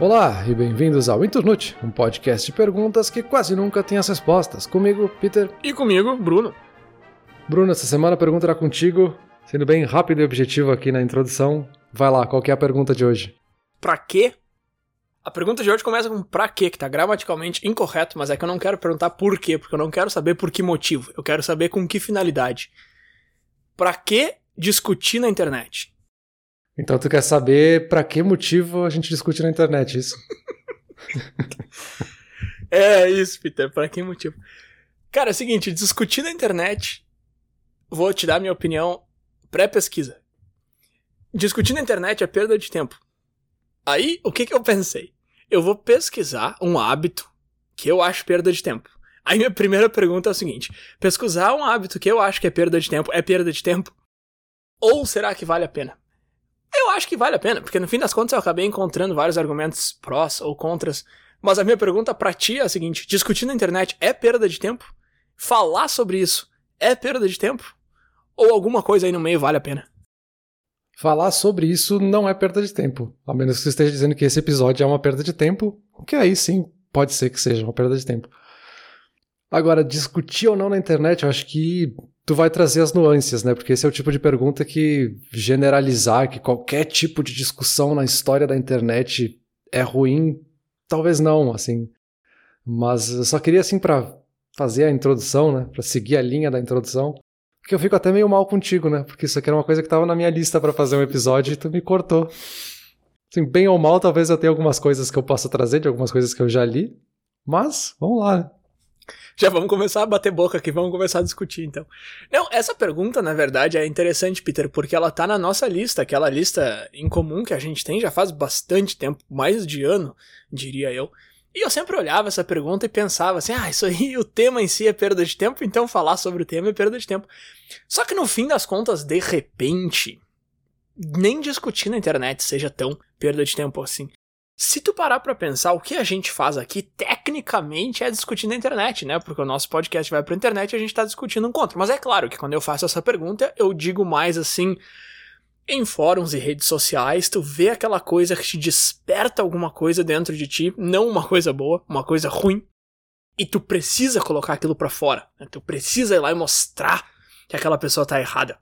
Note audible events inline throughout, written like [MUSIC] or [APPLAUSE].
Olá e bem-vindos ao Internute, um podcast de perguntas que quase nunca tem as respostas. Comigo, Peter. E comigo, Bruno. Bruno, essa semana a pergunta era contigo, sendo bem rápido e objetivo aqui na introdução. Vai lá, qual é a pergunta de hoje? Pra quê? A pergunta de hoje começa com pra quê, que tá gramaticalmente incorreto, mas é que eu não quero perguntar por quê, porque eu não quero saber por que motivo. Eu quero saber com que finalidade. Pra que discutir na internet? Então tu quer saber para que motivo a gente discute na internet isso? [LAUGHS] é isso, Peter, para que motivo? Cara, é o seguinte, discutir na internet, vou te dar minha opinião pré-pesquisa. Discutir na internet é perda de tempo. Aí, o que que eu pensei? Eu vou pesquisar um hábito que eu acho perda de tempo. Aí minha primeira pergunta é o seguinte: pesquisar um hábito que eu acho que é perda de tempo é perda de tempo? Ou será que vale a pena? Eu acho que vale a pena, porque no fim das contas eu acabei encontrando vários argumentos prós ou contras. Mas a minha pergunta para ti é a seguinte: discutir na internet é perda de tempo? Falar sobre isso é perda de tempo? Ou alguma coisa aí no meio vale a pena? Falar sobre isso não é perda de tempo. A menos que você esteja dizendo que esse episódio é uma perda de tempo, o que aí sim pode ser que seja uma perda de tempo. Agora, discutir ou não na internet, eu acho que tu vai trazer as nuances, né? Porque esse é o tipo de pergunta que generalizar que qualquer tipo de discussão na história da internet é ruim, talvez não, assim. Mas eu só queria assim para fazer a introdução, né? Para seguir a linha da introdução. Porque eu fico até meio mal contigo, né? Porque isso aqui era uma coisa que tava na minha lista para fazer um episódio e tu me cortou. Assim, bem ou mal, talvez eu tenha algumas coisas que eu possa trazer, de algumas coisas que eu já li. Mas, vamos lá. Já vamos começar a bater boca aqui, vamos começar a discutir então. Não, essa pergunta, na verdade, é interessante, Peter, porque ela tá na nossa lista, aquela lista em comum que a gente tem já faz bastante tempo, mais de ano, diria eu. E eu sempre olhava essa pergunta e pensava assim: ah, isso aí, [LAUGHS] o tema em si é perda de tempo, então falar sobre o tema é perda de tempo. Só que no fim das contas, de repente, nem discutir na internet seja tão perda de tempo assim. Se tu parar para pensar, o que a gente faz aqui, tecnicamente, é discutir na internet, né? Porque o nosso podcast vai pra internet e a gente tá discutindo um contra. Mas é claro que quando eu faço essa pergunta, eu digo mais assim. Em fóruns e redes sociais, tu vê aquela coisa que te desperta alguma coisa dentro de ti, não uma coisa boa, uma coisa ruim, e tu precisa colocar aquilo para fora. Né? Tu precisa ir lá e mostrar que aquela pessoa tá errada.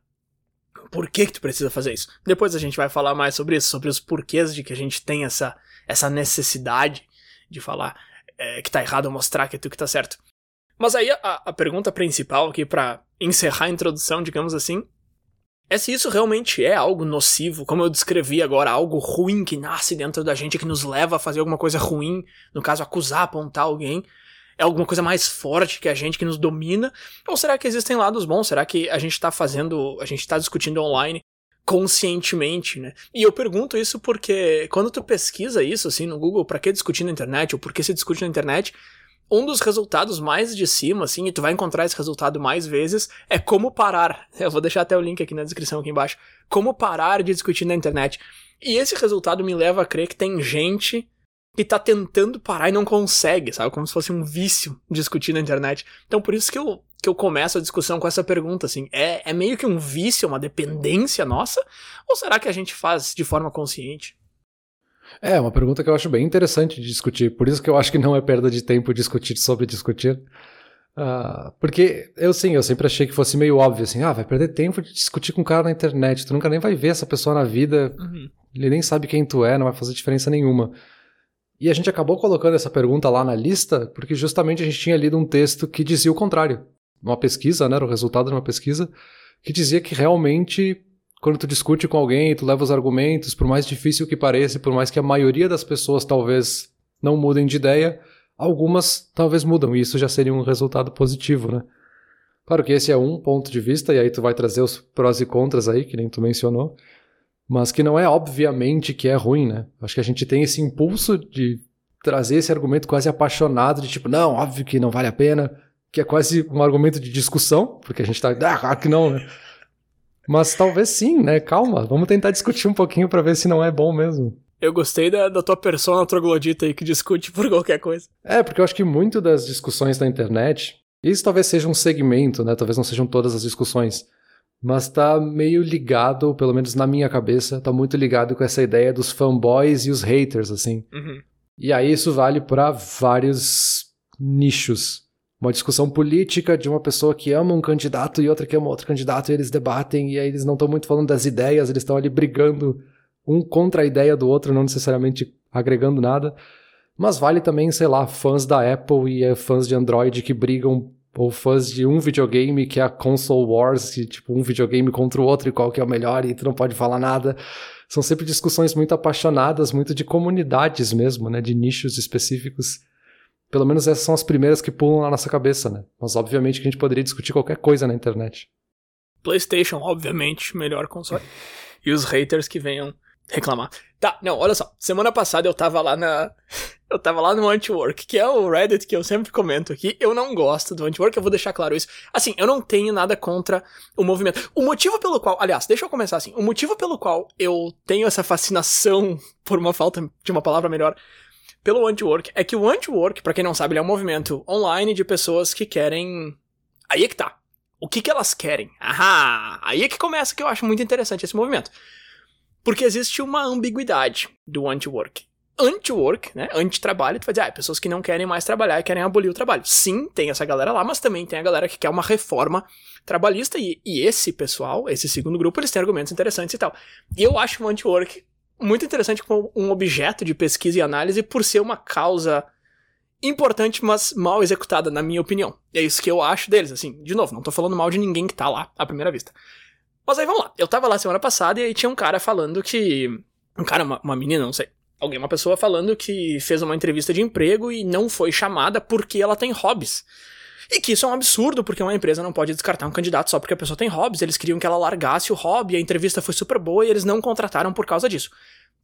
Por que que tu precisa fazer isso? Depois a gente vai falar mais sobre isso, sobre os porquês de que a gente tem essa essa necessidade de falar é, que tá errado, mostrar que é tu que tá certo. Mas aí a, a pergunta principal aqui para encerrar a introdução, digamos assim, é se isso realmente é algo nocivo, como eu descrevi agora, algo ruim que nasce dentro da gente, que nos leva a fazer alguma coisa ruim, no caso, acusar, apontar alguém. É alguma coisa mais forte que a gente, que nos domina? Ou será que existem lados bons? Será que a gente está fazendo, a gente está discutindo online conscientemente, né? E eu pergunto isso porque quando tu pesquisa isso assim no Google, para que discutir na internet ou por que se discute na internet, um dos resultados mais de cima, assim, e tu vai encontrar esse resultado mais vezes, é como parar. [LAUGHS] Eu vou deixar até o link aqui na descrição aqui embaixo. Como parar de discutir na internet. E esse resultado me leva a crer que tem gente que tá tentando parar e não consegue, sabe? Como se fosse um vício discutir na internet. Então por isso que eu que eu começo a discussão com essa pergunta, assim, é, é meio que um vício, uma dependência nossa? Ou será que a gente faz de forma consciente? É, uma pergunta que eu acho bem interessante de discutir. Por isso que eu acho que não é perda de tempo discutir sobre discutir. Uh, porque eu sim, eu sempre achei que fosse meio óbvio assim, ah, vai perder tempo de discutir com um cara na internet, tu nunca nem vai ver essa pessoa na vida, uhum. ele nem sabe quem tu é, não vai fazer diferença nenhuma. E a gente acabou colocando essa pergunta lá na lista porque justamente a gente tinha lido um texto que dizia o contrário uma pesquisa, né, era o resultado de uma pesquisa, que dizia que realmente quando tu discute com alguém, tu leva os argumentos, por mais difícil que pareça, por mais que a maioria das pessoas talvez não mudem de ideia, algumas talvez mudam, e isso já seria um resultado positivo, né? Claro que esse é um ponto de vista, e aí tu vai trazer os prós e contras aí, que nem tu mencionou, mas que não é obviamente que é ruim, né? Acho que a gente tem esse impulso de trazer esse argumento quase apaixonado, de tipo, não, óbvio que não vale a pena, que é quase um argumento de discussão, porque a gente tá, ah, claro que não, né? Mas talvez sim, né? Calma, vamos tentar discutir um pouquinho para ver se não é bom mesmo. Eu gostei da, da tua persona troglodita aí que discute por qualquer coisa. É, porque eu acho que muito das discussões da internet, isso talvez seja um segmento, né? Talvez não sejam todas as discussões. mas tá meio ligado, pelo menos na minha cabeça, tá muito ligado com essa ideia dos fanboys e os haters, assim. Uhum. E aí isso vale para vários nichos. Uma discussão política de uma pessoa que ama um candidato e outra que ama outro candidato, e eles debatem, e aí eles não estão muito falando das ideias, eles estão ali brigando um contra a ideia do outro, não necessariamente agregando nada. Mas vale também, sei lá, fãs da Apple e eh, fãs de Android que brigam ou fãs de um videogame que é a Console Wars, que, tipo, um videogame contra o outro e qual que é o melhor e tu não pode falar nada. São sempre discussões muito apaixonadas, muito de comunidades mesmo, né, de nichos específicos. Pelo menos essas são as primeiras que pulam na nossa cabeça, né? Mas obviamente que a gente poderia discutir qualquer coisa na internet. PlayStation, obviamente, melhor console. [LAUGHS] e os haters que venham reclamar. Tá, não, olha só. Semana passada eu tava lá na. [LAUGHS] Eu tava lá no Antiwork, que é o Reddit que eu sempre comento aqui. Eu não gosto do Antiwork, eu vou deixar claro isso. Assim, eu não tenho nada contra o movimento. O motivo pelo qual. Aliás, deixa eu começar assim. O motivo pelo qual eu tenho essa fascinação, [LAUGHS] por uma falta de uma palavra melhor, pelo Antiwork é que o Antiwork, para quem não sabe, é um movimento online de pessoas que querem. Aí é que tá. O que, que elas querem? Ahá! Aí é que começa que eu acho muito interessante esse movimento. Porque existe uma ambiguidade do anti-work. Anti-work, né? Anti-trabalho, tu vai dizer, ah, pessoas que não querem mais trabalhar e querem abolir o trabalho. Sim, tem essa galera lá, mas também tem a galera que quer uma reforma trabalhista e, e esse pessoal, esse segundo grupo, eles têm argumentos interessantes e tal. E eu acho o anti-work muito interessante como um objeto de pesquisa e análise por ser uma causa importante, mas mal executada, na minha opinião. E é isso que eu acho deles, assim. De novo, não tô falando mal de ninguém que tá lá à primeira vista. Mas aí vamos lá. Eu tava lá semana passada e aí tinha um cara falando que. Um cara, uma, uma menina, não sei. Alguém, uma pessoa falando que fez uma entrevista de emprego e não foi chamada porque ela tem hobbies. E que isso é um absurdo, porque uma empresa não pode descartar um candidato só porque a pessoa tem hobbies. Eles queriam que ela largasse o hobby, a entrevista foi super boa e eles não contrataram por causa disso.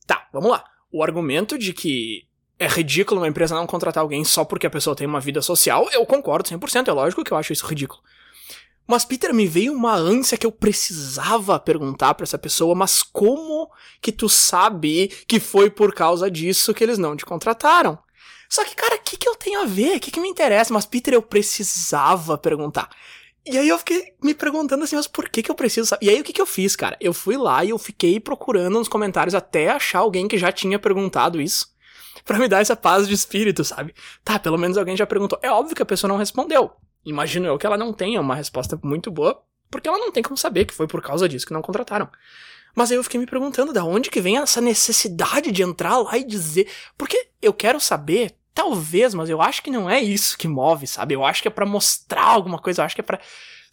Tá, vamos lá. O argumento de que é ridículo uma empresa não contratar alguém só porque a pessoa tem uma vida social, eu concordo 100%. É lógico que eu acho isso ridículo. Mas, Peter, me veio uma ânsia que eu precisava perguntar para essa pessoa, mas como que tu sabe que foi por causa disso que eles não te contrataram? Só que, cara, o que, que eu tenho a ver? O que, que me interessa? Mas, Peter, eu precisava perguntar. E aí eu fiquei me perguntando assim, mas por que que eu preciso saber? E aí o que que eu fiz, cara? Eu fui lá e eu fiquei procurando nos comentários até achar alguém que já tinha perguntado isso. para me dar essa paz de espírito, sabe? Tá, pelo menos alguém já perguntou. É óbvio que a pessoa não respondeu imagino eu que ela não tenha uma resposta muito boa, porque ela não tem como saber que foi por causa disso que não contrataram. Mas aí eu fiquei me perguntando da onde que vem essa necessidade de entrar lá e dizer, porque eu quero saber, talvez, mas eu acho que não é isso que move, sabe? Eu acho que é para mostrar alguma coisa, eu acho que é para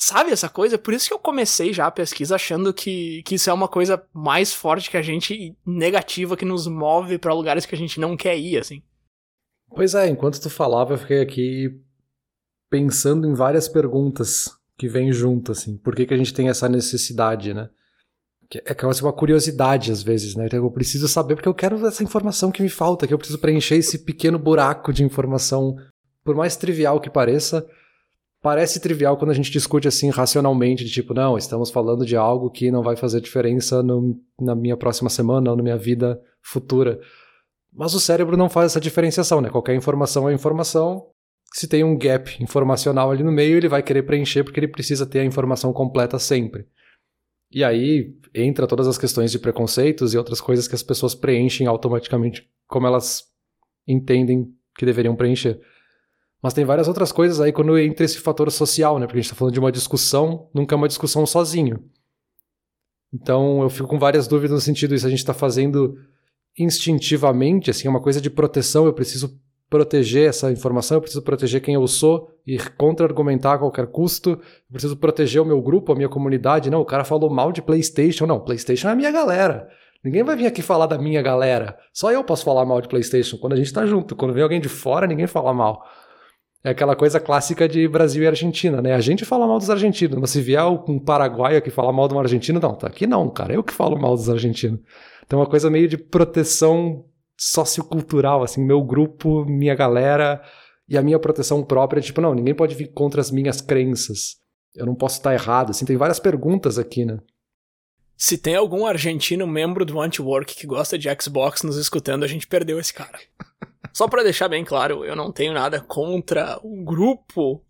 Sabe essa coisa? Por isso que eu comecei já a pesquisa achando que, que isso é uma coisa mais forte que a gente, negativa, que nos move para lugares que a gente não quer ir, assim. Pois é, enquanto tu falava, eu fiquei aqui pensando em várias perguntas que vêm junto, assim. Por que, que a gente tem essa necessidade, né? É que é uma curiosidade às vezes, né? Então, eu preciso saber porque eu quero essa informação que me falta, que eu preciso preencher esse pequeno buraco de informação, por mais trivial que pareça. Parece trivial quando a gente discute assim racionalmente, de tipo, não, estamos falando de algo que não vai fazer diferença no, na minha próxima semana ou na minha vida futura. Mas o cérebro não faz essa diferenciação, né? Qualquer informação é informação, se tem um gap informacional ali no meio, ele vai querer preencher porque ele precisa ter a informação completa sempre. E aí entra todas as questões de preconceitos e outras coisas que as pessoas preenchem automaticamente como elas entendem que deveriam preencher. Mas tem várias outras coisas aí quando entra esse fator social, né? Porque a gente está falando de uma discussão, nunca é uma discussão sozinho. Então eu fico com várias dúvidas no sentido se a gente está fazendo instintivamente, assim, é uma coisa de proteção, eu preciso proteger essa informação, eu preciso proteger quem eu sou e contra-argumentar a qualquer custo, eu preciso proteger o meu grupo, a minha comunidade. Não, o cara falou mal de PlayStation. Não, PlayStation é a minha galera. Ninguém vai vir aqui falar da minha galera. Só eu posso falar mal de PlayStation quando a gente tá junto. Quando vem alguém de fora, ninguém fala mal. É aquela coisa clássica de Brasil e Argentina, né? A gente fala mal dos argentinos, mas se vier um paraguaio que fala mal de um argentino, não, tá aqui não, cara. Eu que falo mal dos argentinos. Então é uma coisa meio de proteção sociocultural, assim, meu grupo, minha galera e a minha proteção própria, tipo, não, ninguém pode vir contra as minhas crenças. Eu não posso estar errado, assim, tem várias perguntas aqui, né? Se tem algum argentino membro do Anti-Work que gosta de Xbox nos escutando, a gente perdeu esse cara. [LAUGHS] Só para deixar bem claro, eu não tenho nada contra o grupo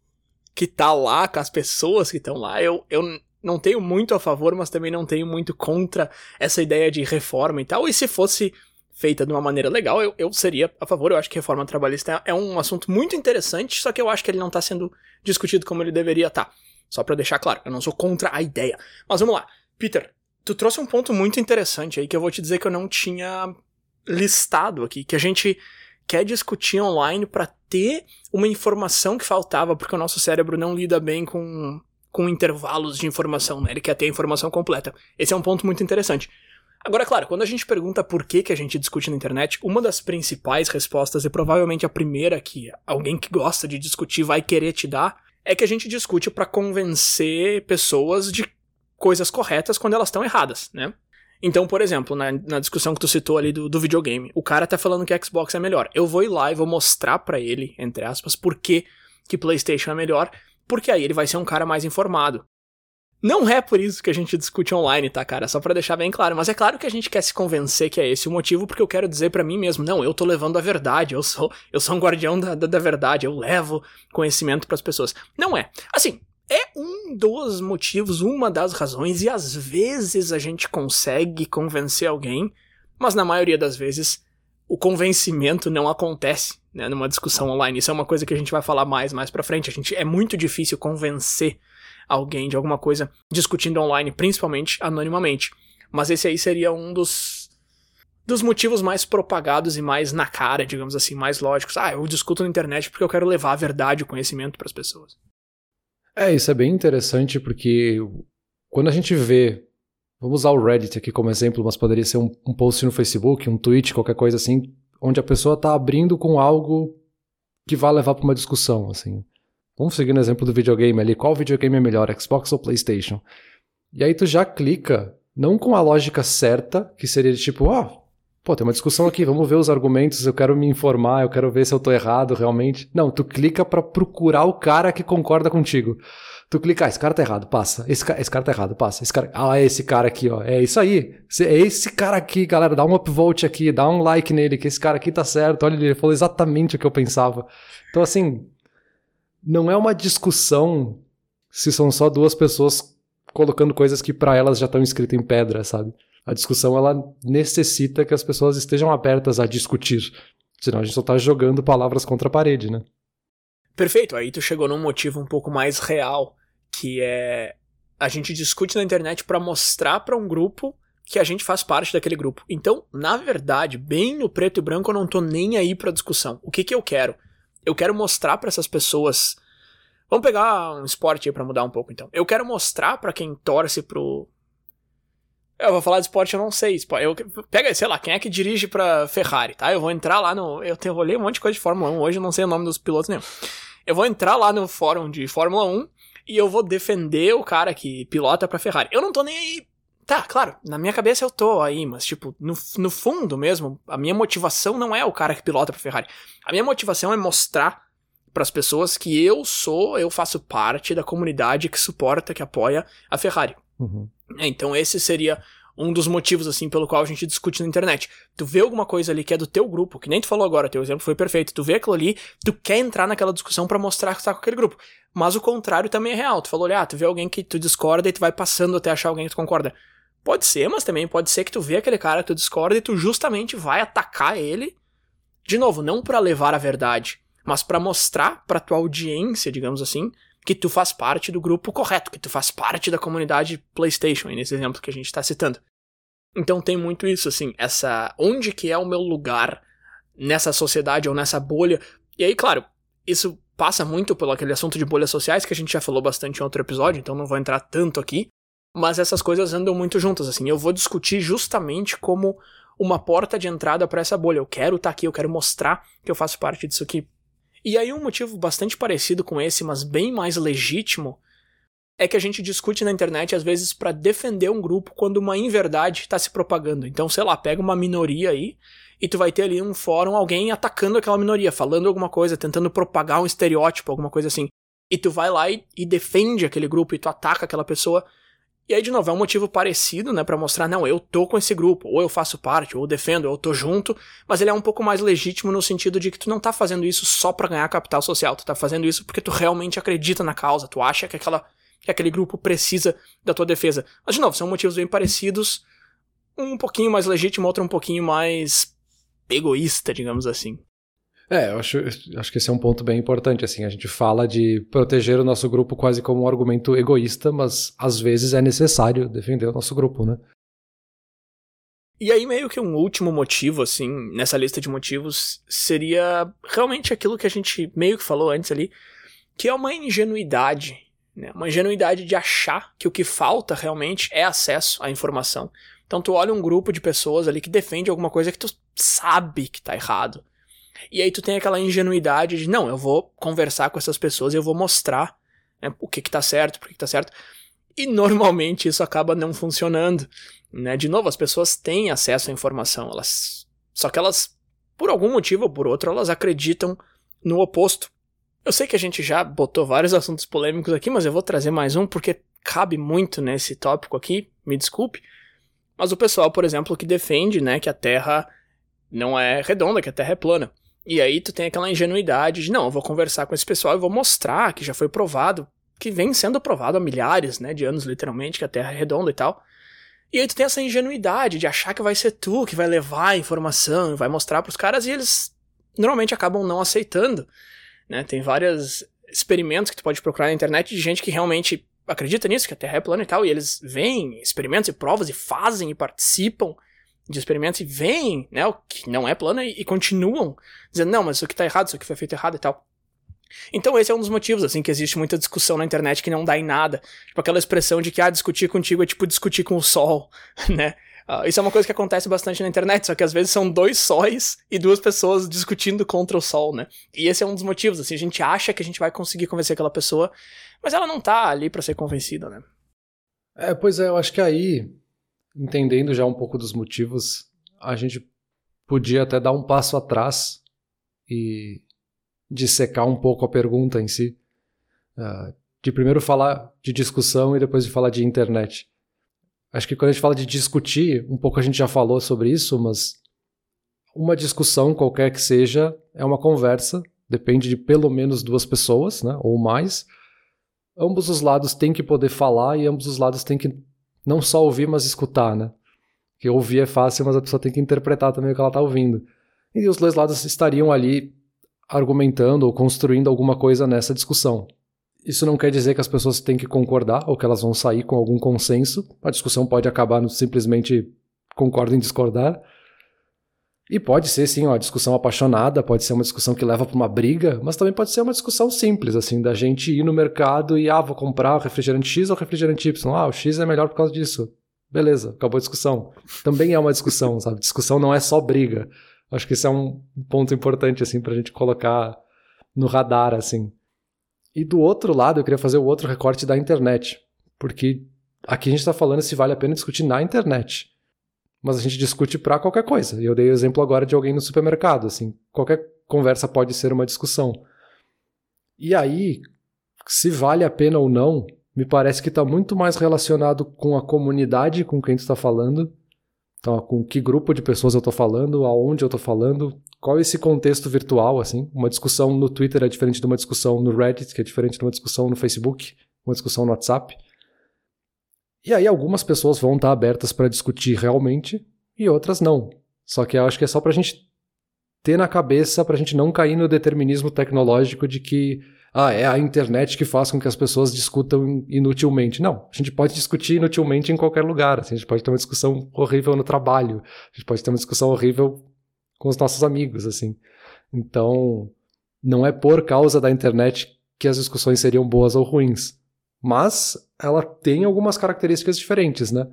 que tá lá, com as pessoas que estão lá. Eu, eu, não tenho muito a favor, mas também não tenho muito contra essa ideia de reforma e tal. E se fosse feita de uma maneira legal, eu, eu seria a favor. Eu acho que reforma trabalhista é, um assunto muito interessante, só que eu acho que ele não está sendo discutido como ele deveria estar. Tá. Só para deixar claro, eu não sou contra a ideia. Mas vamos lá. Peter, tu trouxe um ponto muito interessante aí que eu vou te dizer que eu não tinha listado aqui, que a gente quer discutir online para ter uma informação que faltava, porque o nosso cérebro não lida bem com, com intervalos de informação, né? Ele quer ter a informação completa. Esse é um ponto muito interessante. Agora, claro, quando a gente pergunta por que, que a gente discute na internet, uma das principais respostas, e provavelmente a primeira que alguém que gosta de discutir vai querer te dar, é que a gente discute para convencer pessoas de coisas corretas quando elas estão erradas, né? Então, por exemplo, na, na, discussão que tu citou ali do, do, videogame, o cara tá falando que Xbox é melhor. Eu vou ir lá e vou mostrar para ele, entre aspas, por que, que PlayStation é melhor, porque aí ele vai ser um cara mais informado. Não é por isso que a gente discute online, tá, cara? Só para deixar bem claro. Mas é claro que a gente quer se convencer que é esse o motivo, porque eu quero dizer para mim mesmo, não, eu tô levando a verdade, eu sou, eu sou um guardião da, da, da verdade, eu levo conhecimento para as pessoas. Não é. Assim, é um dos motivos, uma das razões, e às vezes a gente consegue convencer alguém, mas na maioria das vezes o convencimento não acontece né, numa discussão online. Isso é uma coisa que a gente vai falar mais mais pra frente. A gente, é muito difícil convencer alguém de alguma coisa discutindo online, principalmente anonimamente. Mas esse aí seria um dos dos motivos mais propagados e mais na cara, digamos assim, mais lógicos. Ah, eu discuto na internet porque eu quero levar a verdade, o conhecimento para as pessoas. É, isso é bem interessante porque quando a gente vê, vamos usar o Reddit aqui como exemplo, mas poderia ser um, um post no Facebook, um tweet, qualquer coisa assim, onde a pessoa está abrindo com algo que vai levar para uma discussão, assim. Vamos seguir no exemplo do videogame ali. Qual videogame é melhor, Xbox ou PlayStation? E aí tu já clica, não com a lógica certa, que seria de tipo, ah, pô, tem uma discussão aqui, vamos ver os argumentos, eu quero me informar, eu quero ver se eu tô errado realmente. Não, tu clica para procurar o cara que concorda contigo. Tu clica, ah, esse cara tá errado, passa. Esse, esse cara tá errado, passa. Esse cara, ah, é esse cara aqui, ó. É isso aí. É esse cara aqui, galera. Dá um upvote aqui, dá um like nele, que esse cara aqui tá certo. Olha, ele falou exatamente o que eu pensava. Então, assim, não é uma discussão se são só duas pessoas colocando coisas que para elas já estão escritas em pedra, sabe? A discussão ela necessita que as pessoas estejam abertas a discutir. Senão a gente só tá jogando palavras contra a parede, né? Perfeito, aí tu chegou num motivo um pouco mais real, que é a gente discute na internet para mostrar para um grupo que a gente faz parte daquele grupo. Então, na verdade, bem no preto e branco, eu não tô nem aí pra discussão. O que que eu quero? Eu quero mostrar para essas pessoas. Vamos pegar um esporte aí pra mudar um pouco então. Eu quero mostrar para quem torce pro. Eu vou falar de esporte, eu não sei. Eu, pega, sei lá, quem é que dirige pra Ferrari, tá? Eu vou entrar lá no. Eu tenho, olhei um monte de coisa de Fórmula 1, hoje eu não sei o nome dos pilotos nenhum. Eu vou entrar lá no fórum de Fórmula 1 e eu vou defender o cara que pilota pra Ferrari. Eu não tô nem aí Tá, claro, na minha cabeça eu tô aí, mas, tipo, no, no fundo mesmo, a minha motivação não é o cara que pilota pra Ferrari. A minha motivação é mostrar para as pessoas que eu sou, eu faço parte da comunidade que suporta, que apoia a Ferrari. Uhum. É, então esse seria um dos motivos, assim, pelo qual a gente discute na internet. Tu vê alguma coisa ali que é do teu grupo, que nem tu falou agora, teu exemplo foi perfeito. Tu vê aquilo ali, tu quer entrar naquela discussão para mostrar que tu tá com aquele grupo. Mas o contrário também é real. Tu falou, olha, ah, tu vê alguém que tu discorda e tu vai passando até achar alguém que tu concorda. Pode ser, mas também pode ser que tu vê aquele cara que tu discorda e tu justamente vai atacar ele. De novo, não para levar a verdade, mas para mostrar para tua audiência, digamos assim, que tu faz parte do grupo correto, que tu faz parte da comunidade PlayStation, nesse exemplo que a gente está citando. Então tem muito isso, assim, essa. Onde que é o meu lugar nessa sociedade ou nessa bolha? E aí, claro, isso passa muito pelo aquele assunto de bolhas sociais que a gente já falou bastante em outro episódio, então não vou entrar tanto aqui. Mas essas coisas andam muito juntas, assim. Eu vou discutir justamente como uma porta de entrada para essa bolha. Eu quero estar tá aqui, eu quero mostrar que eu faço parte disso aqui. E aí um motivo bastante parecido com esse, mas bem mais legítimo, é que a gente discute na internet às vezes para defender um grupo quando uma inverdade está se propagando. Então, sei lá, pega uma minoria aí e tu vai ter ali um fórum alguém atacando aquela minoria, falando alguma coisa, tentando propagar um estereótipo, alguma coisa assim. E tu vai lá e, e defende aquele grupo e tu ataca aquela pessoa e aí, de novo, é um motivo parecido, né, para mostrar, não, eu tô com esse grupo, ou eu faço parte, ou eu defendo, ou eu tô junto, mas ele é um pouco mais legítimo no sentido de que tu não tá fazendo isso só para ganhar capital social, tu tá fazendo isso porque tu realmente acredita na causa, tu acha que aquela que aquele grupo precisa da tua defesa. Mas, de novo, são motivos bem parecidos, um pouquinho mais legítimo, outro um pouquinho mais egoísta, digamos assim. É, eu acho, acho que esse é um ponto bem importante, assim, a gente fala de proteger o nosso grupo quase como um argumento egoísta, mas às vezes é necessário defender o nosso grupo, né? E aí, meio que um último motivo, assim, nessa lista de motivos, seria realmente aquilo que a gente meio que falou antes ali, que é uma ingenuidade, né? Uma ingenuidade de achar que o que falta realmente é acesso à informação. Então tu olha um grupo de pessoas ali que defende alguma coisa que tu sabe que tá errado. E aí tu tem aquela ingenuidade de, não, eu vou conversar com essas pessoas e eu vou mostrar né, o que que tá certo, por que que tá certo. E normalmente isso acaba não funcionando. Né? De novo, as pessoas têm acesso à informação, elas só que elas, por algum motivo ou por outro, elas acreditam no oposto. Eu sei que a gente já botou vários assuntos polêmicos aqui, mas eu vou trazer mais um porque cabe muito nesse tópico aqui, me desculpe. Mas o pessoal, por exemplo, que defende, né, que a Terra não é redonda, que a Terra é plana. E aí tu tem aquela ingenuidade de, não, eu vou conversar com esse pessoal e vou mostrar que já foi provado, que vem sendo provado há milhares, né, de anos literalmente, que a Terra é redonda e tal. E aí tu tem essa ingenuidade de achar que vai ser tu que vai levar a informação, vai mostrar pros caras e eles normalmente acabam não aceitando, né? Tem vários experimentos que tu pode procurar na internet de gente que realmente acredita nisso, que a Terra é plana e tal, e eles veem experimentos e provas e fazem e participam de experimentos e veem, né, o que não é plana e, e continuam dizendo, não, mas isso aqui tá errado, isso aqui foi feito errado e tal. Então esse é um dos motivos, assim, que existe muita discussão na internet que não dá em nada. Tipo aquela expressão de que, ah, discutir contigo é tipo discutir com o sol, [LAUGHS] né? Uh, isso é uma coisa que acontece bastante na internet, só que às vezes são dois sóis e duas pessoas discutindo contra o sol, né? E esse é um dos motivos, assim, a gente acha que a gente vai conseguir convencer aquela pessoa, mas ela não tá ali para ser convencida, né? É, pois é, eu acho que aí, entendendo já um pouco dos motivos, a gente podia até dar um passo atrás e dissecar um pouco a pergunta em si. Uh, de primeiro falar de discussão e depois de falar de internet. Acho que quando a gente fala de discutir, um pouco a gente já falou sobre isso, mas uma discussão, qualquer que seja, é uma conversa, depende de pelo menos duas pessoas, né, ou mais. Ambos os lados têm que poder falar e ambos os lados têm que não só ouvir, mas escutar, né? Que ouvir é fácil, mas a pessoa tem que interpretar também o que ela está ouvindo. E os dois lados estariam ali argumentando ou construindo alguma coisa nessa discussão. Isso não quer dizer que as pessoas têm que concordar ou que elas vão sair com algum consenso. A discussão pode acabar no simplesmente concordo em discordar. E pode ser, sim, uma discussão apaixonada, pode ser uma discussão que leva para uma briga, mas também pode ser uma discussão simples, assim, da gente ir no mercado e, ah, vou comprar o refrigerante X ou refrigerante Y. Ah, o X é melhor por causa disso. Beleza, acabou a discussão. Também é uma discussão, sabe? Discussão não é só briga. Acho que isso é um ponto importante, assim, pra gente colocar no radar, assim. E do outro lado, eu queria fazer o outro recorte da internet. Porque aqui a gente está falando se vale a pena discutir na internet. Mas a gente discute para qualquer coisa. Eu dei o exemplo agora de alguém no supermercado, assim. Qualquer conversa pode ser uma discussão. E aí, se vale a pena ou não, me parece que está muito mais relacionado com a comunidade com quem tu está falando então, com que grupo de pessoas eu estou falando, aonde eu estou falando, qual esse contexto virtual, assim. Uma discussão no Twitter é diferente de uma discussão no Reddit, que é diferente de uma discussão no Facebook, uma discussão no WhatsApp. E aí algumas pessoas vão estar abertas para discutir realmente e outras não. Só que eu acho que é só para a gente ter na cabeça, para a gente não cair no determinismo tecnológico de que ah, é a internet que faz com que as pessoas discutam inutilmente. Não, a gente pode discutir inutilmente em qualquer lugar. Assim, a gente pode ter uma discussão horrível no trabalho, a gente pode ter uma discussão horrível com os nossos amigos, assim. Então, não é por causa da internet que as discussões seriam boas ou ruins, mas ela tem algumas características diferentes, né?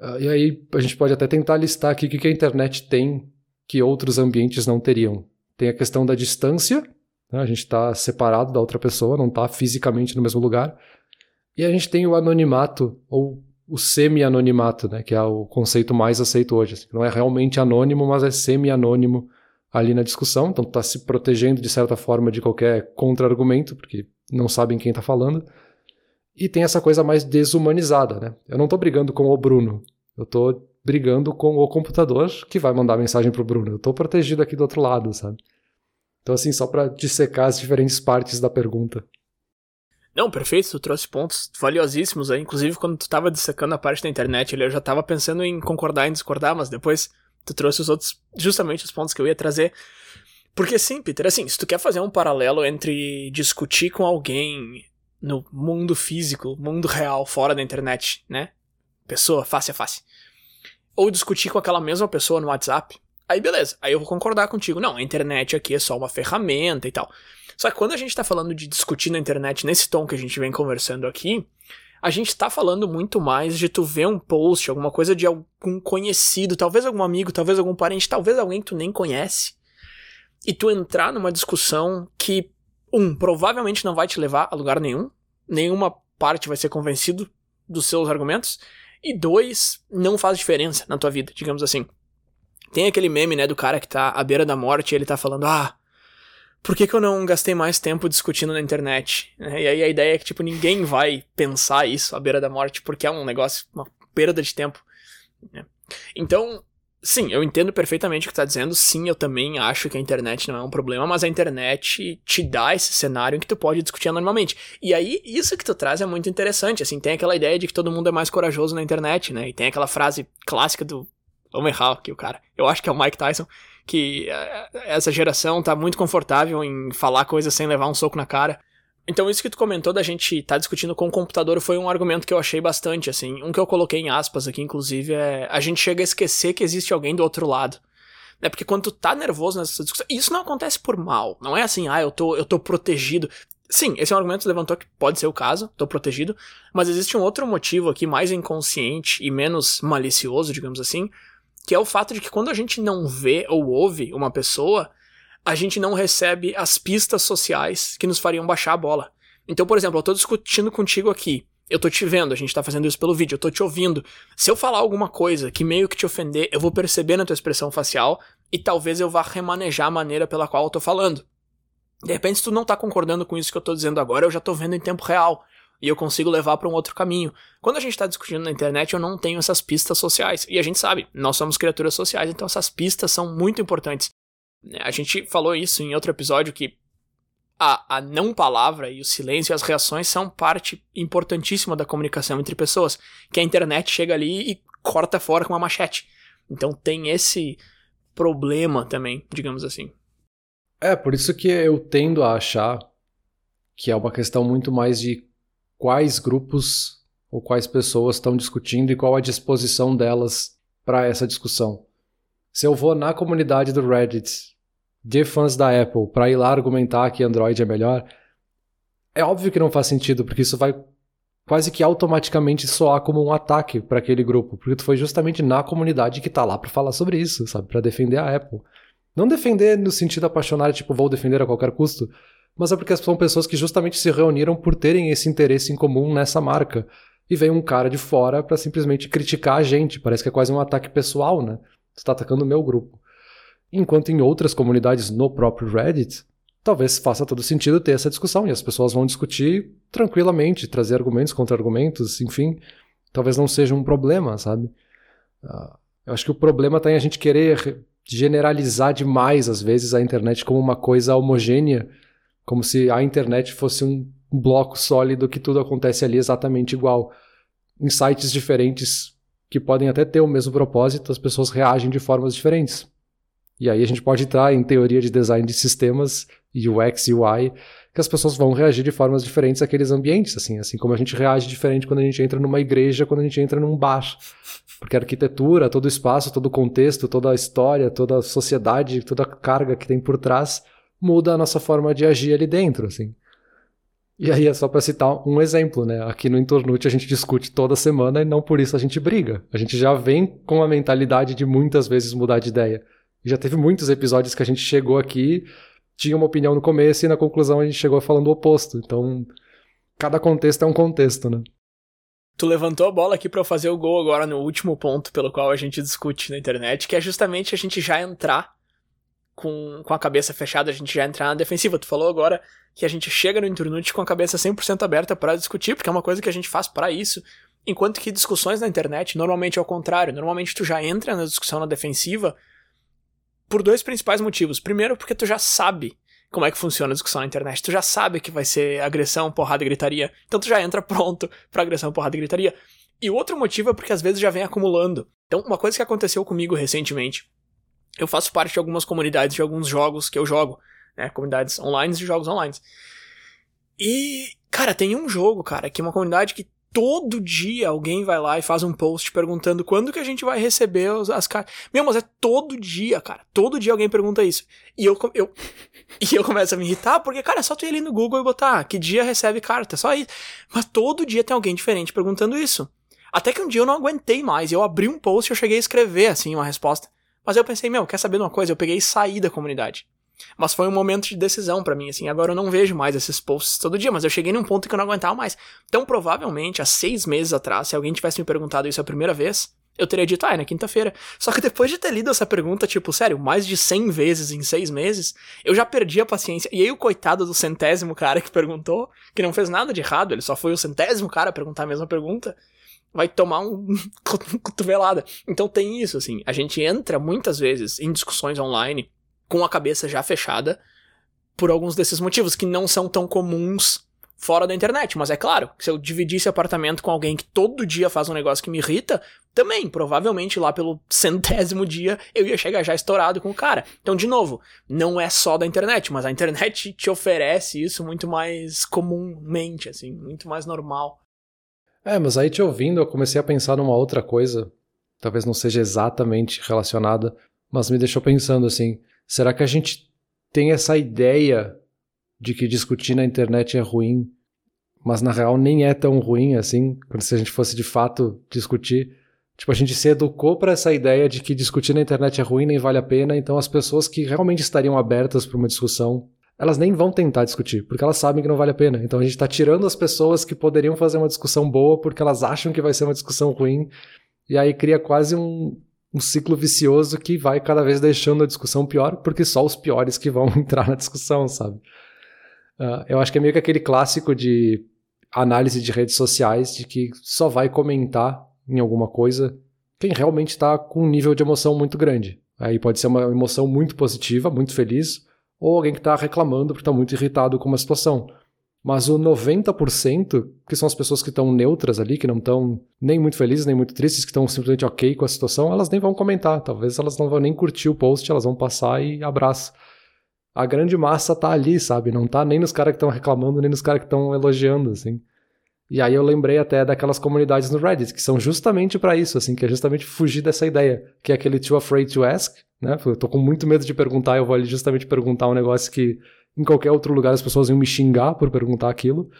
Ah, e aí a gente pode até tentar listar aqui o que a internet tem que outros ambientes não teriam. Tem a questão da distância, né? A gente está separado da outra pessoa, não está fisicamente no mesmo lugar. E a gente tem o anonimato, ou o semi-anonimato, né? que é o conceito mais aceito hoje. Não é realmente anônimo, mas é semi-anônimo ali na discussão. Então está se protegendo, de certa forma, de qualquer contra-argumento, porque não sabem quem está falando. E tem essa coisa mais desumanizada. Né? Eu não estou brigando com o Bruno. Eu estou brigando com o computador que vai mandar mensagem para o Bruno. Eu estou protegido aqui do outro lado, sabe? Então, assim, só para dissecar as diferentes partes da pergunta. Não, perfeito, tu trouxe pontos valiosíssimos aí. Inclusive, quando tu tava dissecando a parte da internet, eu já tava pensando em concordar e discordar, mas depois tu trouxe os outros, justamente os pontos que eu ia trazer. Porque sim, Peter, assim, se tu quer fazer um paralelo entre discutir com alguém no mundo físico, mundo real, fora da internet, né? Pessoa, face a face. Ou discutir com aquela mesma pessoa no WhatsApp, aí beleza, aí eu vou concordar contigo. Não, a internet aqui é só uma ferramenta e tal. Só que quando a gente tá falando de discutir na internet nesse tom que a gente vem conversando aqui, a gente tá falando muito mais de tu ver um post, alguma coisa de algum conhecido, talvez algum amigo, talvez algum parente, talvez alguém que tu nem conhece, e tu entrar numa discussão que, um, provavelmente não vai te levar a lugar nenhum, nenhuma parte vai ser convencido dos seus argumentos, e dois, não faz diferença na tua vida, digamos assim. Tem aquele meme, né, do cara que tá à beira da morte e ele tá falando, ah, por que, que eu não gastei mais tempo discutindo na internet? E aí a ideia é que, tipo, ninguém vai pensar isso à beira da morte, porque é um negócio, uma perda de tempo. Né? Então, sim, eu entendo perfeitamente o que tu tá dizendo. Sim, eu também acho que a internet não é um problema, mas a internet te dá esse cenário em que tu pode discutir normalmente. E aí, isso que tu traz é muito interessante, assim, tem aquela ideia de que todo mundo é mais corajoso na internet, né? E tem aquela frase clássica do... Vamos errar aqui o cara. Eu acho que é o Mike Tyson, que eh, essa geração tá muito confortável em falar coisas sem levar um soco na cara. Então isso que tu comentou da gente estar tá discutindo com o computador foi um argumento que eu achei bastante, assim. Um que eu coloquei em aspas aqui, inclusive, é a gente chega a esquecer que existe alguém do outro lado. É porque quando tu tá nervoso nessa discussão, isso não acontece por mal. Não é assim, ah, eu tô, eu tô protegido. Sim, esse é um argumento que levantou que pode ser o caso, tô protegido, mas existe um outro motivo aqui mais inconsciente e menos malicioso, digamos assim, que é o fato de que quando a gente não vê ou ouve uma pessoa, a gente não recebe as pistas sociais que nos fariam baixar a bola. Então, por exemplo, eu tô discutindo contigo aqui, eu tô te vendo, a gente tá fazendo isso pelo vídeo, eu tô te ouvindo. Se eu falar alguma coisa que meio que te ofender, eu vou perceber na tua expressão facial e talvez eu vá remanejar a maneira pela qual eu tô falando. De repente, se tu não tá concordando com isso que eu tô dizendo agora, eu já tô vendo em tempo real e eu consigo levar para um outro caminho. Quando a gente está discutindo na internet, eu não tenho essas pistas sociais. E a gente sabe, nós somos criaturas sociais, então essas pistas são muito importantes. A gente falou isso em outro episódio que a, a não palavra e o silêncio e as reações são parte importantíssima da comunicação entre pessoas. Que a internet chega ali e corta fora com uma machete. Então tem esse problema também, digamos assim. É, por isso que eu tendo a achar que é uma questão muito mais de quais grupos ou quais pessoas estão discutindo e qual a disposição delas para essa discussão. Se eu vou na comunidade do Reddit de fãs da Apple para ir lá argumentar que Android é melhor, é óbvio que não faz sentido, porque isso vai quase que automaticamente soar como um ataque para aquele grupo, porque tu foi justamente na comunidade que tá lá para falar sobre isso, sabe, para defender a Apple. Não defender no sentido apaixonado, tipo, vou defender a qualquer custo, mas é porque são pessoas que justamente se reuniram por terem esse interesse em comum nessa marca. E vem um cara de fora para simplesmente criticar a gente. Parece que é quase um ataque pessoal, né? Você tá atacando o meu grupo. Enquanto em outras comunidades no próprio Reddit, talvez faça todo sentido ter essa discussão e as pessoas vão discutir tranquilamente, trazer argumentos, contra-argumentos, enfim. Talvez não seja um problema, sabe? Uh, eu acho que o problema está em a gente querer generalizar demais, às vezes, a internet como uma coisa homogênea como se a internet fosse um bloco sólido que tudo acontece ali exatamente igual. Em sites diferentes que podem até ter o mesmo propósito, as pessoas reagem de formas diferentes. E aí a gente pode entrar em teoria de design de sistemas, UX e UI, que as pessoas vão reagir de formas diferentes àqueles ambientes, assim, assim como a gente reage diferente quando a gente entra numa igreja, quando a gente entra num bar. Porque a arquitetura, todo o espaço, todo o contexto, toda a história, toda a sociedade, toda a carga que tem por trás muda a nossa forma de agir ali dentro, assim. E aí é só para citar um exemplo, né? Aqui no Entornute a gente discute toda semana e não por isso a gente briga. A gente já vem com a mentalidade de muitas vezes mudar de ideia. Já teve muitos episódios que a gente chegou aqui, tinha uma opinião no começo e na conclusão a gente chegou falando o oposto. Então, cada contexto é um contexto, né? Tu levantou a bola aqui para fazer o gol agora no último ponto pelo qual a gente discute na internet, que é justamente a gente já entrar com, com a cabeça fechada, a gente já entrar na defensiva. Tu falou agora que a gente chega no Internute com a cabeça 100% aberta para discutir, porque é uma coisa que a gente faz para isso. Enquanto que discussões na internet, normalmente é o contrário. Normalmente tu já entra na discussão na defensiva por dois principais motivos. Primeiro, porque tu já sabe como é que funciona a discussão na internet. Tu já sabe que vai ser agressão, porrada e gritaria. Então tu já entra [LAUGHS] pronto pra agressão, porrada e gritaria. E outro motivo é porque às vezes já vem acumulando. Então, uma coisa que aconteceu comigo recentemente, eu faço parte de algumas comunidades de alguns jogos que eu jogo, né? Comunidades online de jogos online. E, cara, tem um jogo, cara, que é uma comunidade que todo dia alguém vai lá e faz um post perguntando quando que a gente vai receber as cartas. Meu, mas é todo dia, cara. Todo dia alguém pergunta isso. E eu, eu, [LAUGHS] e eu começo a me irritar, porque, cara, é só tu ir ali no Google e botar ah, que dia recebe carta, só isso. Mas todo dia tem alguém diferente perguntando isso. Até que um dia eu não aguentei mais. Eu abri um post e eu cheguei a escrever, assim, uma resposta. Mas eu pensei, meu, quer saber de uma coisa? Eu peguei e saí da comunidade. Mas foi um momento de decisão para mim, assim. Agora eu não vejo mais esses posts todo dia, mas eu cheguei num ponto que eu não aguentava mais. Então, provavelmente, há seis meses atrás, se alguém tivesse me perguntado isso a primeira vez, eu teria dito, ah, é na quinta-feira. Só que depois de ter lido essa pergunta, tipo, sério, mais de 100 vezes em seis meses, eu já perdi a paciência. E aí o coitado do centésimo cara que perguntou, que não fez nada de errado, ele só foi o centésimo cara a perguntar a mesma pergunta, vai tomar um [LAUGHS] cotovelada. Então tem isso, assim, a gente entra muitas vezes em discussões online com a cabeça já fechada por alguns desses motivos que não são tão comuns fora da internet. Mas é claro, se eu dividisse apartamento com alguém que todo dia faz um negócio que me irrita, também, provavelmente lá pelo [LAUGHS] centésimo dia, eu ia chegar já estourado com o cara. Então, de novo, não é só da internet, mas a internet te oferece isso muito mais comumente, assim, muito mais normal. É, mas aí te ouvindo, eu comecei a pensar numa outra coisa, talvez não seja exatamente relacionada, mas me deixou pensando assim, Será que a gente tem essa ideia de que discutir na internet é ruim, mas na real nem é tão ruim assim, quando se a gente fosse de fato discutir? Tipo, a gente se educou para essa ideia de que discutir na internet é ruim, nem vale a pena, então as pessoas que realmente estariam abertas para uma discussão, elas nem vão tentar discutir, porque elas sabem que não vale a pena. Então a gente está tirando as pessoas que poderiam fazer uma discussão boa porque elas acham que vai ser uma discussão ruim, e aí cria quase um, um ciclo vicioso que vai cada vez deixando a discussão pior, porque só os piores que vão [LAUGHS] entrar na discussão, sabe? Uh, eu acho que é meio que aquele clássico de análise de redes sociais de que só vai comentar em alguma coisa quem realmente está com um nível de emoção muito grande. Aí pode ser uma emoção muito positiva, muito feliz, ou alguém que está reclamando porque está muito irritado com uma situação. Mas o 90%, que são as pessoas que estão neutras ali, que não estão nem muito felizes, nem muito tristes, que estão simplesmente ok com a situação, elas nem vão comentar. Talvez elas não vão nem curtir o post, elas vão passar e abraço. A grande massa tá ali, sabe? Não tá nem nos caras que estão reclamando, nem nos caras que estão elogiando, assim. E aí eu lembrei até daquelas comunidades no Reddit, que são justamente para isso, assim, que é justamente fugir dessa ideia, que é aquele too afraid to ask, né? Eu tô com muito medo de perguntar, eu vou ali justamente perguntar um negócio que em qualquer outro lugar as pessoas iam me xingar por perguntar aquilo.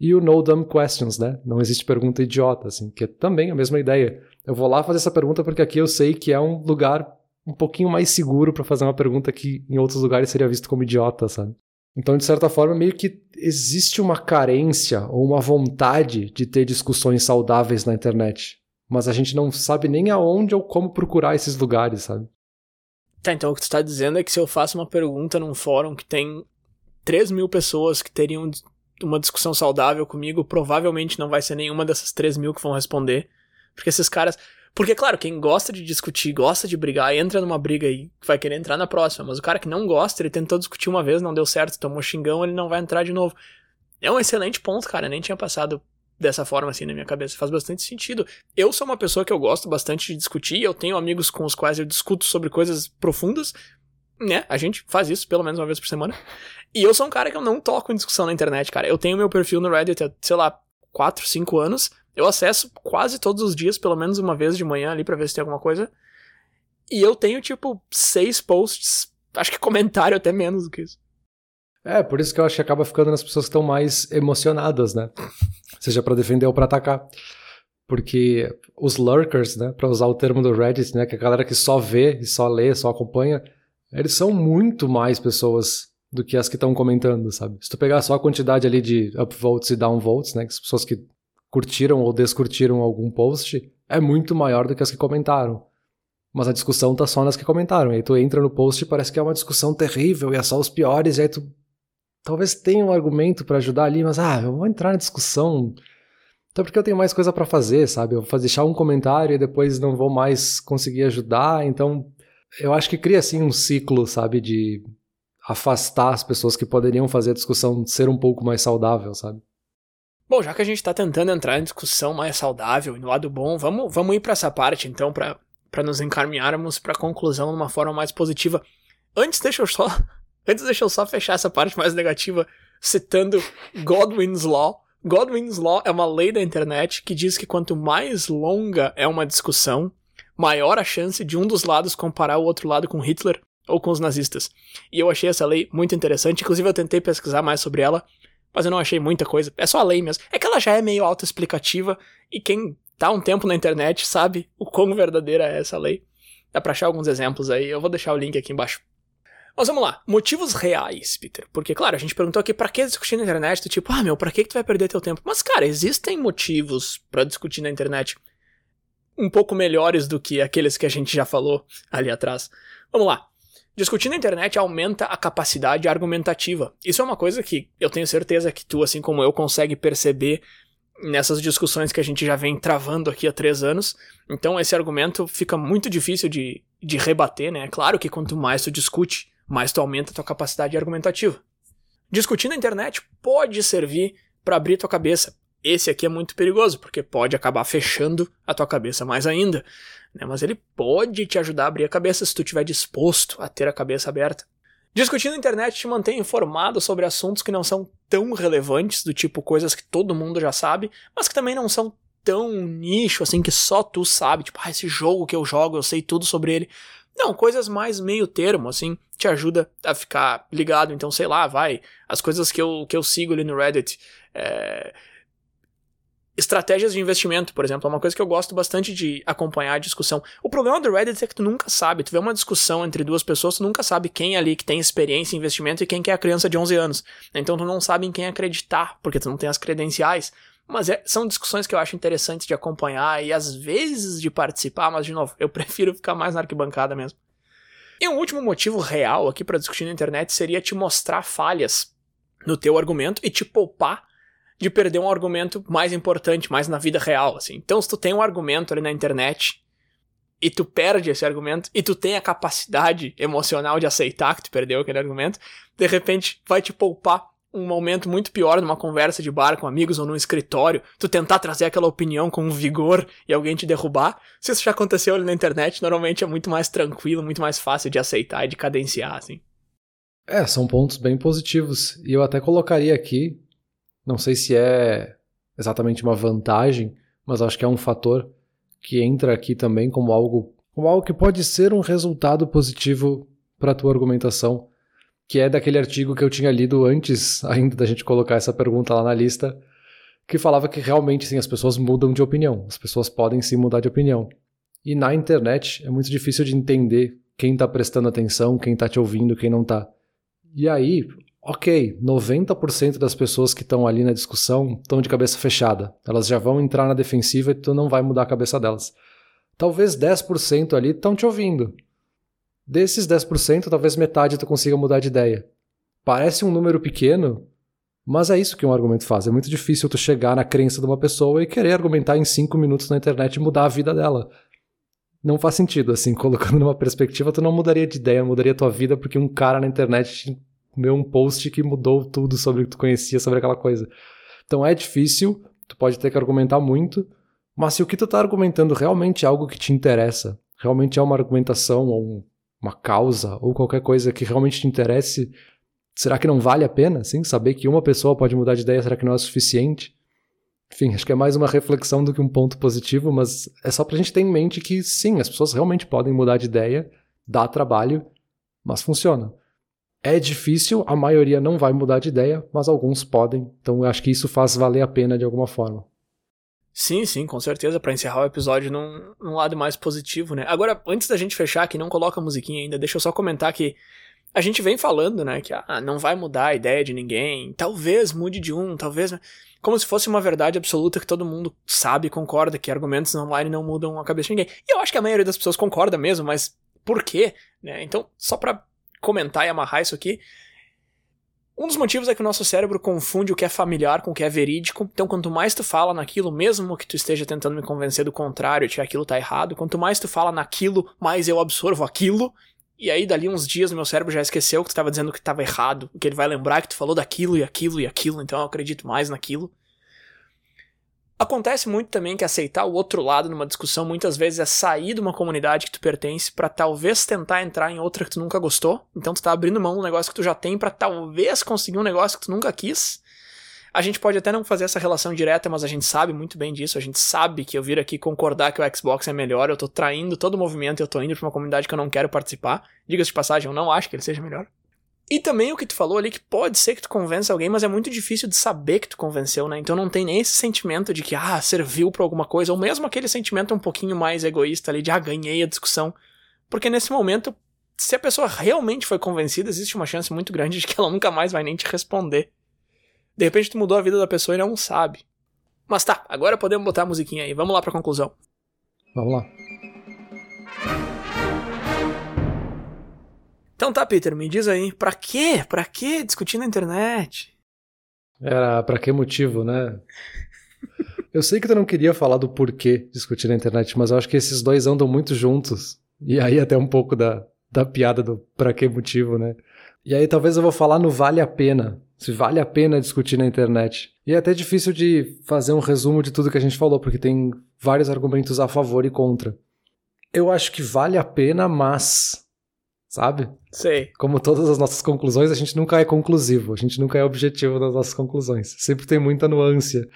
E o no dumb questions, né? Não existe pergunta idiota, assim, que é também a mesma ideia. Eu vou lá fazer essa pergunta porque aqui eu sei que é um lugar um pouquinho mais seguro para fazer uma pergunta que em outros lugares seria visto como idiota, sabe? Então, de certa forma, meio que existe uma carência ou uma vontade de ter discussões saudáveis na internet. Mas a gente não sabe nem aonde ou como procurar esses lugares, sabe? Tá, então o que tu tá dizendo é que se eu faço uma pergunta num fórum que tem 3 mil pessoas que teriam uma discussão saudável comigo, provavelmente não vai ser nenhuma dessas 3 mil que vão responder. Porque esses caras. Porque, claro, quem gosta de discutir, gosta de brigar, entra numa briga e vai querer entrar na próxima. Mas o cara que não gosta, ele tentou discutir uma vez, não deu certo, tomou xingão, ele não vai entrar de novo. É um excelente ponto, cara. Eu nem tinha passado dessa forma assim na minha cabeça. Faz bastante sentido. Eu sou uma pessoa que eu gosto bastante de discutir, eu tenho amigos com os quais eu discuto sobre coisas profundas, né? A gente faz isso pelo menos uma vez por semana. E eu sou um cara que eu não toco em discussão na internet, cara. Eu tenho meu perfil no Reddit há, sei lá, 4, 5 anos. Eu acesso quase todos os dias, pelo menos uma vez de manhã ali para ver se tem alguma coisa. E eu tenho, tipo, seis posts, acho que comentário até menos do que isso. É, por isso que eu acho que acaba ficando nas pessoas que estão mais emocionadas, né? [LAUGHS] Seja para defender ou para atacar. Porque os lurkers, né, para usar o termo do Reddit, né, que é a galera que só vê e só lê, só acompanha, eles são muito mais pessoas do que as que estão comentando, sabe? Se tu pegar só a quantidade ali de upvotes e downvotes, né, que as pessoas que curtiram ou descurtiram algum post, é muito maior do que as que comentaram. Mas a discussão tá só nas que comentaram. E aí tu entra no post e parece que é uma discussão terrível e é só os piores, e aí tu talvez tenha um argumento para ajudar ali, mas ah, eu vou entrar na discussão. Então porque eu tenho mais coisa para fazer, sabe? Eu vou deixar um comentário e depois não vou mais conseguir ajudar, então eu acho que cria assim um ciclo, sabe, de afastar as pessoas que poderiam fazer a discussão ser um pouco mais saudável, sabe? Bom, já que a gente está tentando entrar em discussão mais saudável e no lado bom, vamos, vamos ir para essa parte então, para nos encaminharmos para a conclusão de uma forma mais positiva. Antes, deixa eu só. Antes, deixa eu só fechar essa parte mais negativa citando Godwin's Law. Godwin's Law é uma lei da internet que diz que quanto mais longa é uma discussão, maior a chance de um dos lados comparar o outro lado com Hitler ou com os nazistas. E eu achei essa lei muito interessante, inclusive eu tentei pesquisar mais sobre ela, mas eu não achei muita coisa. É só a lei mesmo. É que ela já é meio autoexplicativa e quem tá um tempo na internet sabe o quão verdadeira é essa lei. Dá pra achar alguns exemplos aí, eu vou deixar o link aqui embaixo. Mas vamos lá, motivos reais, Peter. Porque, claro, a gente perguntou aqui pra que discutir na internet, tipo, ah, meu, pra que, que tu vai perder teu tempo? Mas, cara, existem motivos para discutir na internet um pouco melhores do que aqueles que a gente já falou ali atrás. Vamos lá. Discutir na internet aumenta a capacidade argumentativa. Isso é uma coisa que eu tenho certeza que tu, assim como eu, consegue perceber nessas discussões que a gente já vem travando aqui há três anos. Então esse argumento fica muito difícil de, de rebater, né? É claro que quanto mais tu discute, mais tu aumenta a tua capacidade argumentativa. Discutir na internet pode servir para abrir tua cabeça. Esse aqui é muito perigoso, porque pode acabar fechando a tua cabeça mais ainda né? mas ele pode te ajudar a abrir a cabeça se tu estiver disposto a ter a cabeça aberta. Discutir na internet te mantém informado sobre assuntos que não são tão relevantes, do tipo coisas que todo mundo já sabe, mas que também não são tão nicho assim que só tu sabe, tipo, ah, esse jogo que eu jogo, eu sei tudo sobre ele. Não, coisas mais meio termo, assim, te ajuda a ficar ligado. Então, sei lá, vai. As coisas que eu, que eu sigo ali no Reddit. É, Estratégias de investimento, por exemplo, é uma coisa que eu gosto bastante de acompanhar a discussão. O problema do Reddit é que tu nunca sabe. Tu vê uma discussão entre duas pessoas, tu nunca sabe quem é ali que tem experiência em investimento e quem que é a criança de 11 anos. Então tu não sabe em quem acreditar, porque tu não tem as credenciais. Mas é, são discussões que eu acho interessantes de acompanhar e às vezes de participar, mas de novo, eu [LAUGHS] prefiro ficar mais na arquibancada mesmo. E um último motivo real aqui para discutir na internet seria te mostrar falhas no teu argumento e te poupar de perder um argumento mais importante, mais na vida real, assim. Então, se tu tem um argumento ali na internet e tu perde esse argumento e tu tem a capacidade emocional de aceitar que tu perdeu aquele argumento, de repente vai te poupar um momento muito pior numa conversa de bar com amigos ou num escritório, tu tentar trazer aquela opinião com vigor e alguém te derrubar. Se isso já aconteceu ali na internet, normalmente é muito mais tranquilo, muito mais fácil de aceitar e de cadenciar, assim. É, são pontos bem positivos. E eu até colocaria aqui não sei se é exatamente uma vantagem, mas acho que é um fator que entra aqui também como algo, como algo que pode ser um resultado positivo para tua argumentação, que é daquele artigo que eu tinha lido antes ainda da gente colocar essa pergunta lá na lista, que falava que realmente sim, as pessoas mudam de opinião, as pessoas podem sim mudar de opinião. E na internet é muito difícil de entender quem está prestando atenção, quem está te ouvindo, quem não está. E aí, ok, 90% das pessoas que estão ali na discussão estão de cabeça fechada. Elas já vão entrar na defensiva e tu não vai mudar a cabeça delas. Talvez 10% ali estão te ouvindo. Desses 10%, talvez metade tu consiga mudar de ideia. Parece um número pequeno, mas é isso que um argumento faz. É muito difícil tu chegar na crença de uma pessoa e querer argumentar em 5 minutos na internet e mudar a vida dela. Não faz sentido, assim, [LAUGHS] colocando numa perspectiva, tu não mudaria de ideia, mudaria tua vida porque um cara na internet meu um post que mudou tudo sobre o que tu conhecia sobre aquela coisa. Então é difícil, tu pode ter que argumentar muito, mas se o que tu tá argumentando realmente é algo que te interessa, realmente é uma argumentação ou uma causa ou qualquer coisa que realmente te interesse, será que não vale a pena, sim, saber que uma pessoa pode mudar de ideia, será que não é suficiente? Enfim, acho que é mais uma reflexão do que um ponto positivo, mas é só pra gente ter em mente que sim, as pessoas realmente podem mudar de ideia, dá trabalho, mas funciona. É difícil, a maioria não vai mudar de ideia, mas alguns podem. Então eu acho que isso faz valer a pena de alguma forma. Sim, sim, com certeza, para encerrar o episódio num, num, lado mais positivo, né? Agora, antes da gente fechar, que não coloca a musiquinha ainda, deixa eu só comentar que a gente vem falando, né, que ah, não vai mudar a ideia de ninguém, talvez mude de um, talvez. Como se fosse uma verdade absoluta que todo mundo sabe e concorda que argumentos online não mudam a cabeça de ninguém. E eu acho que a maioria das pessoas concorda mesmo, mas por quê? Né? Então, só pra comentar e amarrar isso aqui. Um dos motivos é que o nosso cérebro confunde o que é familiar com o que é verídico. Então, quanto mais tu fala naquilo, mesmo que tu esteja tentando me convencer do contrário, de que aquilo tá errado, quanto mais tu fala naquilo, mais eu absorvo aquilo. e aí dali uns dias meu cérebro já esqueceu que tu estava dizendo que estava errado, que ele vai lembrar que tu falou daquilo e aquilo e aquilo, então eu acredito mais naquilo. Acontece muito também que aceitar o outro lado numa discussão muitas vezes é sair de uma comunidade que tu pertence para talvez tentar entrar em outra que tu nunca gostou. Então tu tá abrindo mão do negócio que tu já tem para talvez conseguir um negócio que tu nunca quis. A gente pode até não fazer essa relação direta, mas a gente sabe muito bem disso. A gente sabe que eu vir aqui concordar que o Xbox é melhor, eu tô traindo todo o movimento eu tô indo pra uma comunidade que eu não quero participar. Diga-se de passagem, eu não acho que ele seja melhor. E também o que tu falou ali, que pode ser que tu convença alguém, mas é muito difícil de saber que tu convenceu, né? Então não tem nem esse sentimento de que, ah, serviu pra alguma coisa, ou mesmo aquele sentimento um pouquinho mais egoísta ali de, ah, ganhei a discussão. Porque nesse momento, se a pessoa realmente foi convencida, existe uma chance muito grande de que ela nunca mais vai nem te responder. De repente tu mudou a vida da pessoa e não sabe. Mas tá, agora podemos botar a musiquinha aí. Vamos lá pra conclusão. Vamos lá. Então tá, Peter, me diz aí, pra quê? Pra quê discutir na internet? Era pra que motivo, né? [LAUGHS] eu sei que tu não queria falar do porquê discutir na internet, mas eu acho que esses dois andam muito juntos. E aí até um pouco da, da piada do pra que motivo, né? E aí talvez eu vou falar no vale a pena. Se vale a pena discutir na internet. E é até difícil de fazer um resumo de tudo que a gente falou, porque tem vários argumentos a favor e contra. Eu acho que vale a pena, mas sabe? Sei. Como todas as nossas conclusões, a gente nunca é conclusivo, a gente nunca é objetivo nas nossas conclusões. Sempre tem muita nuance.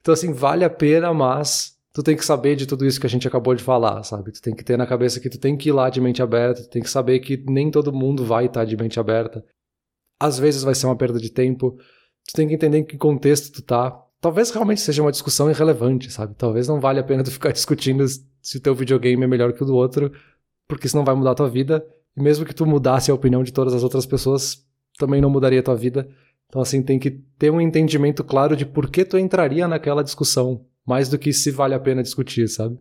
Então, assim, vale a pena, mas tu tem que saber de tudo isso que a gente acabou de falar, sabe? Tu tem que ter na cabeça que tu tem que ir lá de mente aberta, tu tem que saber que nem todo mundo vai estar de mente aberta. Às vezes vai ser uma perda de tempo. Tu tem que entender em que contexto tu tá. Talvez realmente seja uma discussão irrelevante, sabe? Talvez não valha a pena tu ficar [LAUGHS] discutindo se o teu videogame é melhor que o do outro, porque isso não vai mudar a tua vida e mesmo que tu mudasse a opinião de todas as outras pessoas, também não mudaria a tua vida. Então, assim, tem que ter um entendimento claro de por que tu entraria naquela discussão, mais do que se vale a pena discutir, sabe?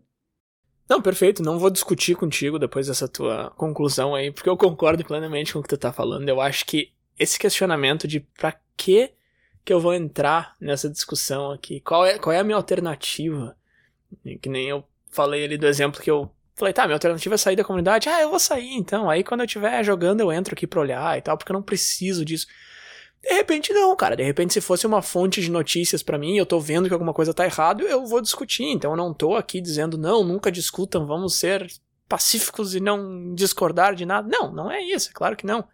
Não, perfeito. Não vou discutir contigo depois dessa tua conclusão aí, porque eu concordo plenamente com o que tu tá falando. Eu acho que esse questionamento de pra que que eu vou entrar nessa discussão aqui? Qual é, qual é a minha alternativa? Que nem eu falei ali do exemplo que eu Falei, tá, minha alternativa é sair da comunidade. Ah, eu vou sair então. Aí quando eu estiver jogando, eu entro aqui pra olhar e tal, porque eu não preciso disso. De repente, não, cara. De repente, se fosse uma fonte de notícias para mim, eu tô vendo que alguma coisa tá errado, eu vou discutir. Então eu não tô aqui dizendo, não, nunca discutam, vamos ser pacíficos e não discordar de nada. Não, não é isso, é claro que não.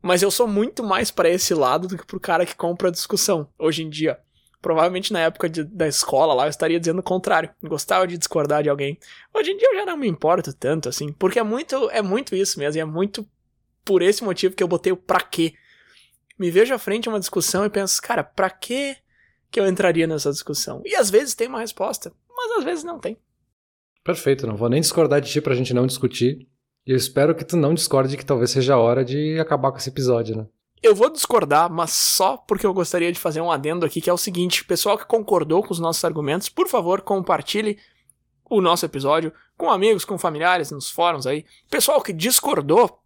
Mas eu sou muito mais para esse lado do que pro cara que compra a discussão, hoje em dia. Provavelmente na época de, da escola lá eu estaria dizendo o contrário. Gostava de discordar de alguém. Hoje em dia eu já não me importo tanto, assim, porque é muito, é muito isso mesmo, e é muito por esse motivo que eu botei o pra quê. Me vejo à frente de uma discussão e penso, cara, pra quê que eu entraria nessa discussão? E às vezes tem uma resposta, mas às vezes não tem. Perfeito, não vou nem discordar de ti pra gente não discutir. E eu espero que tu não discorde que talvez seja a hora de acabar com esse episódio, né? Eu vou discordar, mas só porque eu gostaria de fazer um adendo aqui, que é o seguinte: pessoal que concordou com os nossos argumentos, por favor, compartilhe o nosso episódio com amigos, com familiares, nos fóruns aí. Pessoal que discordou,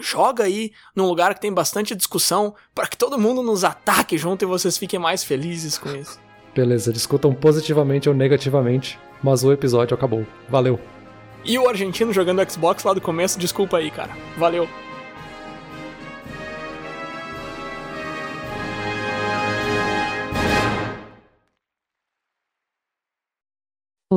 joga aí num lugar que tem bastante discussão para que todo mundo nos ataque junto e vocês fiquem mais felizes com isso. Beleza, discutam positivamente ou negativamente, mas o episódio acabou. Valeu. E o argentino jogando Xbox lá do começo, desculpa aí, cara. Valeu.